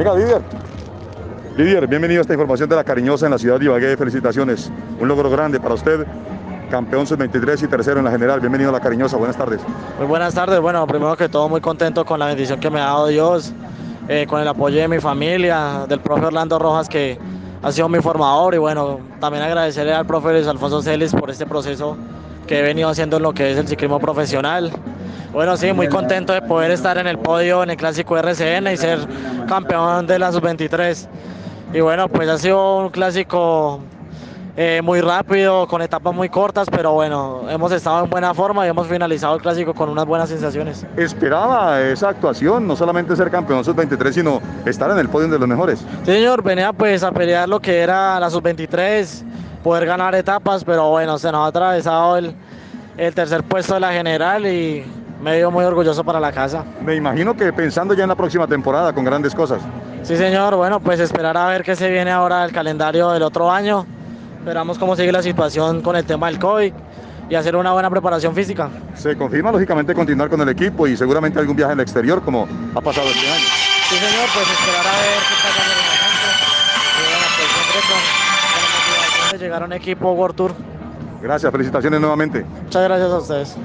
Venga, Didier. Didier, bienvenido a esta información de la cariñosa en la ciudad de Ibagué. Felicitaciones. Un logro grande para usted. Campeón sub-23 y tercero en la general. Bienvenido a la cariñosa. Buenas tardes. Muy buenas tardes. Bueno, primero que todo, muy contento con la bendición que me ha dado Dios, eh, con el apoyo de mi familia, del profe Orlando Rojas, que ha sido mi formador. Y bueno, también agradecerle al profe Luis Alfonso Celis por este proceso que he venido haciendo en lo que es el ciclismo profesional. Bueno, sí, muy contento de poder estar en el podio en el clásico RCN y ser campeón de la sub-23. Y bueno, pues ha sido un clásico eh, muy rápido, con etapas muy cortas, pero bueno, hemos estado en buena forma y hemos finalizado el clásico con unas buenas sensaciones. ¿Esperaba esa actuación? No solamente ser campeón sub-23, sino estar en el podio de los mejores. Sí, señor, venía pues a pelear lo que era la sub-23, poder ganar etapas, pero bueno, se nos ha atravesado el, el tercer puesto de la general y me dio muy orgulloso para la casa. Me imagino que pensando ya en la próxima temporada con grandes cosas. Sí, señor. Bueno, pues esperar a ver qué se viene ahora el calendario del otro año. Esperamos cómo sigue la situación con el tema del COVID y hacer una buena preparación física. Se confirma, lógicamente, continuar con el equipo y seguramente algún viaje el exterior, como ha pasado este año. Sí, señor. Pues esperar a ver qué pasa en el bueno, pues siempre con, con de llegar a un equipo World Tour. Gracias, felicitaciones nuevamente. Muchas gracias a ustedes.